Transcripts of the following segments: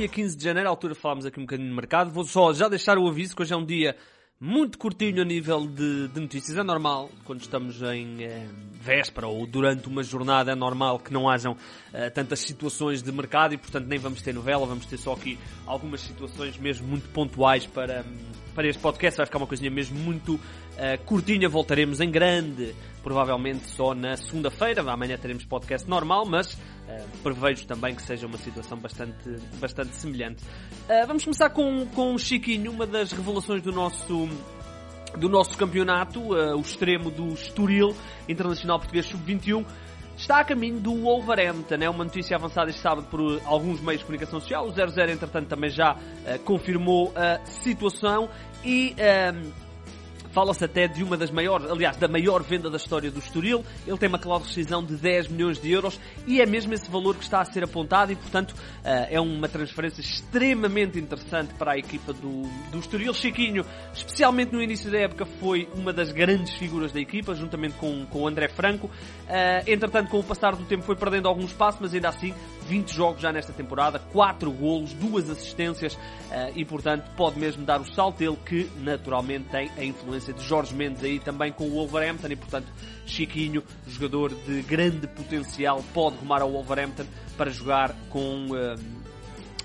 dia 15 de janeiro, à altura falámos aqui um bocadinho de mercado. Vou só já deixar o aviso que hoje é um dia muito curtinho a nível de, de notícias. É normal, quando estamos em eh, véspera ou durante uma jornada, é normal que não hajam eh, tantas situações de mercado e, portanto, nem vamos ter novela, vamos ter só aqui algumas situações mesmo muito pontuais para, para este podcast. Vai ficar uma coisinha mesmo muito uh, curtinha. Voltaremos em grande, provavelmente só na segunda-feira. Amanhã teremos podcast normal, mas uh, prevejo também que seja uma situação bastante, bastante semelhante. Uh, vamos começar com, com o Chiquinho, uma das revelações do nosso do nosso campeonato, uh, o extremo do Estoril, Internacional Português Sub-21, está a caminho do Wolverhampton. É uma notícia avançada este sábado por alguns meios de comunicação social. O 00, entretanto, também já uh, confirmou a situação e. Fala-se até de uma das maiores, aliás, da maior venda da história do Estoril. Ele tem uma cláusula de rescisão de 10 milhões de euros e é mesmo esse valor que está a ser apontado e, portanto, eh, é uma transferência extremamente interessante para a equipa do, do Estoril. Chiquinho, especialmente no início da época, foi uma das grandes figuras da equipa, juntamente com, com o André Franco. Eh, entretanto, com o passar do tempo foi perdendo algum espaço, mas ainda assim 20 jogos já nesta temporada, 4 golos, 2 assistências uh, e, portanto, pode mesmo dar o salto ele que, naturalmente, tem a influência de Jorge Mendes aí também com o Wolverhampton e, portanto, Chiquinho, jogador de grande potencial, pode rumar ao Wolverhampton para jogar com uh,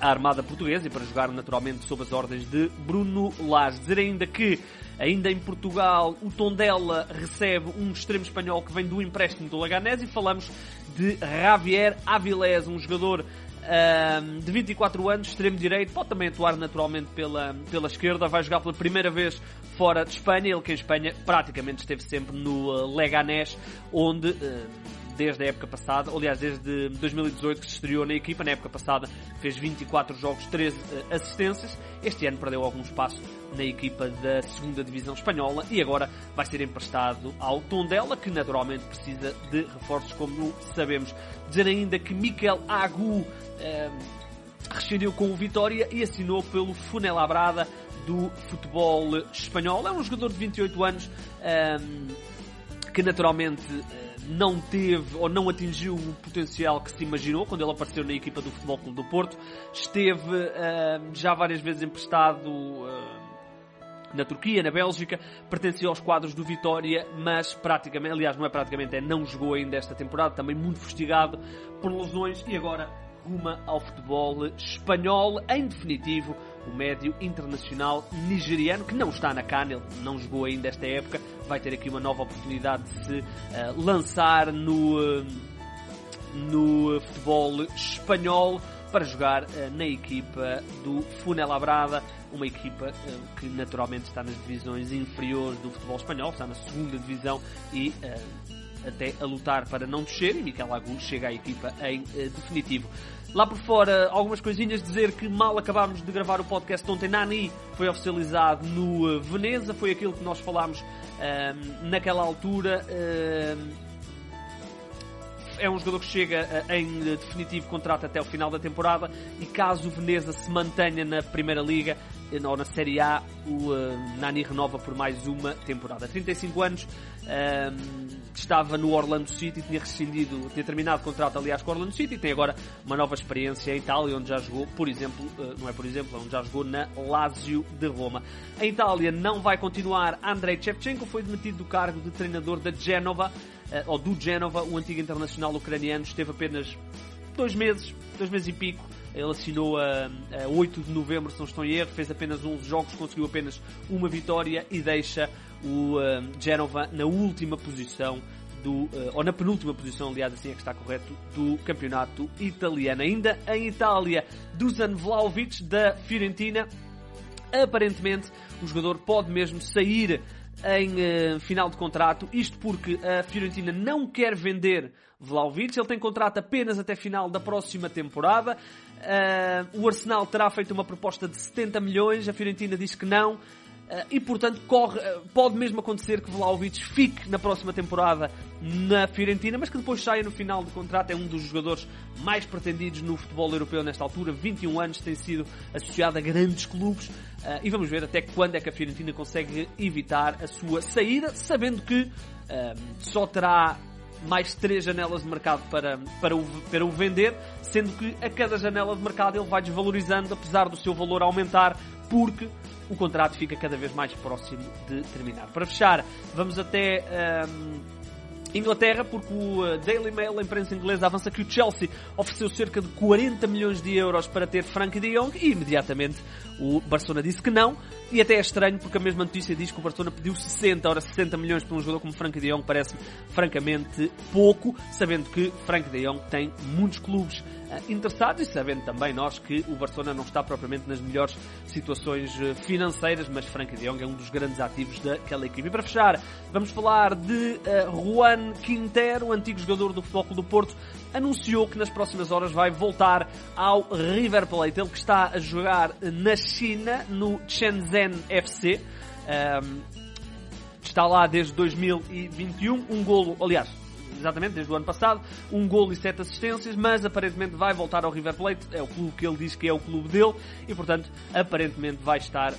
a Armada Portuguesa e para jogar, naturalmente, sob as ordens de Bruno Lage. Dizer ainda que Ainda em Portugal, o Tondela recebe um extremo espanhol que vem do empréstimo do Laganés e falamos de Javier Avilés, um jogador um, de 24 anos, extremo direito, pode também atuar naturalmente pela, pela esquerda, vai jogar pela primeira vez fora de Espanha, ele que em Espanha praticamente esteve sempre no uh, Leganés, onde uh, desde a época passada, aliás, desde 2018 que se estreou na equipa, na época passada fez 24 jogos, 13 uh, assistências, este ano perdeu algum espaço na equipa da segunda divisão espanhola e agora vai ser emprestado ao Tondela, que naturalmente precisa de reforços, como sabemos. Dizer ainda que Miquel Agu eh, rescindiu com o Vitória e assinou pelo Funelabrada do futebol espanhol. É um jogador de 28 anos eh, que naturalmente eh, não teve ou não atingiu o potencial que se imaginou quando ele apareceu na equipa do Futebol Clube do Porto. Esteve uh, já várias vezes emprestado uh, na Turquia, na Bélgica, pertencia aos quadros do Vitória, mas praticamente, aliás, não é praticamente, é não jogou ainda esta temporada, também muito fustigado por lesões e agora ruma ao futebol espanhol, em definitivo, o médio internacional nigeriano, que não está na CAN, ele não jogou ainda esta época, vai ter aqui uma nova oportunidade de se uh, lançar no, uh, no futebol espanhol para jogar uh, na equipa do Funelabrada uma equipa uh, que naturalmente está nas divisões inferiores do futebol espanhol, está na segunda divisão e uh, até a lutar para não descer e Miquel Agu chega à equipa em uh, definitivo. Lá por fora, algumas coisinhas, dizer que mal acabámos de gravar o podcast ontem, Nani foi oficializado no Veneza, foi aquilo que nós falámos naquela altura é um jogador que chega em definitivo contrato até o final da temporada e caso o Veneza se mantenha na Primeira Liga, ou na Série A, o uh, Nani renova por mais uma temporada. 35 anos, uh, estava no Orlando City, tinha rescindido, tinha terminado o contrato, aliás, com o Orlando City, e tem agora uma nova experiência em Itália, onde já jogou, por exemplo, uh, não é por exemplo, onde já jogou na Lazio de Roma. Em Itália não vai continuar Andrei Shevchenko, foi demitido do cargo de treinador da Genova, ou do Genova, o antigo internacional ucraniano, esteve apenas dois meses, dois meses e pico, ele assinou a, a 8 de novembro, se não estou em erro, fez apenas 11 jogos, conseguiu apenas uma vitória e deixa o Genova na última posição do, uh, ou na penúltima posição, aliás, assim é que está correto, do campeonato italiano. Ainda em Itália, Dusan Vlaovic da Fiorentina. Aparentemente, o jogador pode mesmo sair em uh, final de contrato, isto porque a Fiorentina não quer vender Vlaovic, ele tem contrato apenas até final da próxima temporada. Uh, o Arsenal terá feito uma proposta de 70 milhões, a Fiorentina diz que não. Uh, e portanto corre, uh, pode mesmo acontecer que Vlaovic fique na próxima temporada na Fiorentina, mas que depois saia no final do contrato. É um dos jogadores mais pretendidos no futebol europeu nesta altura. 21 anos tem sido associado a grandes clubes uh, e vamos ver até quando é que a Fiorentina consegue evitar a sua saída, sabendo que só terá mais três janelas de mercado para, para, o, para o vender, sendo que a cada janela de mercado ele vai desvalorizando, apesar do seu valor aumentar, porque o contrato fica cada vez mais próximo de terminar. Para fechar, vamos até. Um, Inglaterra, porque o eh, Daily Mail, a imprensa inglesa, avança que o Chelsea ofereceu cerca de 40 milhões de euros para ter Frank de Jong e imediatamente o Barcelona disse que não. E até é estranho porque a mesma notícia diz que o Barcelona pediu 60, ora 60 milhões para um jogador como Frank de Jong parece francamente pouco, sabendo que Frank de Jong tem muitos clubes eh, interessados e sabendo também nós que o Barcelona não está propriamente nas melhores situações eh, financeiras, mas Frank de Jong é um dos grandes ativos daquela equipe. E para fechar, vamos falar de uh, Juan Quintero, antigo jogador do Futebol Clube do Porto, anunciou que nas próximas horas vai voltar ao River Plate. Ele que está a jogar na China, no Shenzhen FC. Um, está lá desde 2021, um golo, aliás, exatamente, desde o ano passado, um golo e sete assistências, mas aparentemente vai voltar ao River Plate, é o clube que ele diz que é o clube dele, e portanto, aparentemente vai estar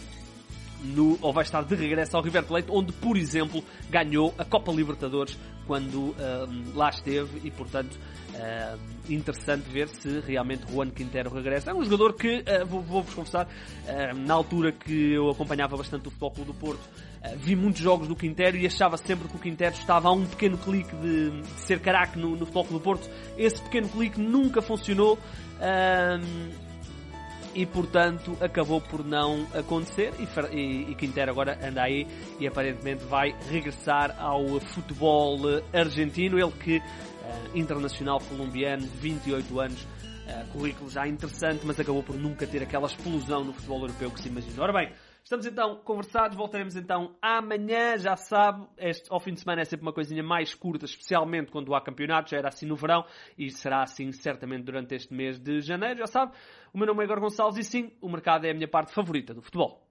no, ou vai estar de regresso ao River Plate, onde, por exemplo, ganhou a Copa Libertadores quando lá esteve e, portanto, uh, interessante ver se realmente Juan Quintero regressa. É um jogador que, uh, vou-vos vou confessar, uh, na altura que eu acompanhava bastante o Futebol Clube do Porto, uh, vi muitos jogos do Quintero e achava sempre que o Quintero estava a um pequeno clique de, de ser caraque no, no Futebol Clube do Porto. Esse pequeno clique nunca funcionou e portanto acabou por não acontecer e, e, e Quintero agora anda aí e aparentemente vai regressar ao futebol argentino, ele que uh, internacional colombiano, 28 anos, uh, currículo já interessante, mas acabou por nunca ter aquela explosão no futebol europeu que se imaginou. Ora bem, Estamos então conversados, voltaremos então amanhã, já sabe, este, ao fim de semana é sempre uma coisinha mais curta, especialmente quando há campeonatos, já era assim no verão e será assim certamente durante este mês de janeiro, já sabe. O meu nome é Igor Gonçalves e sim, o mercado é a minha parte favorita do futebol.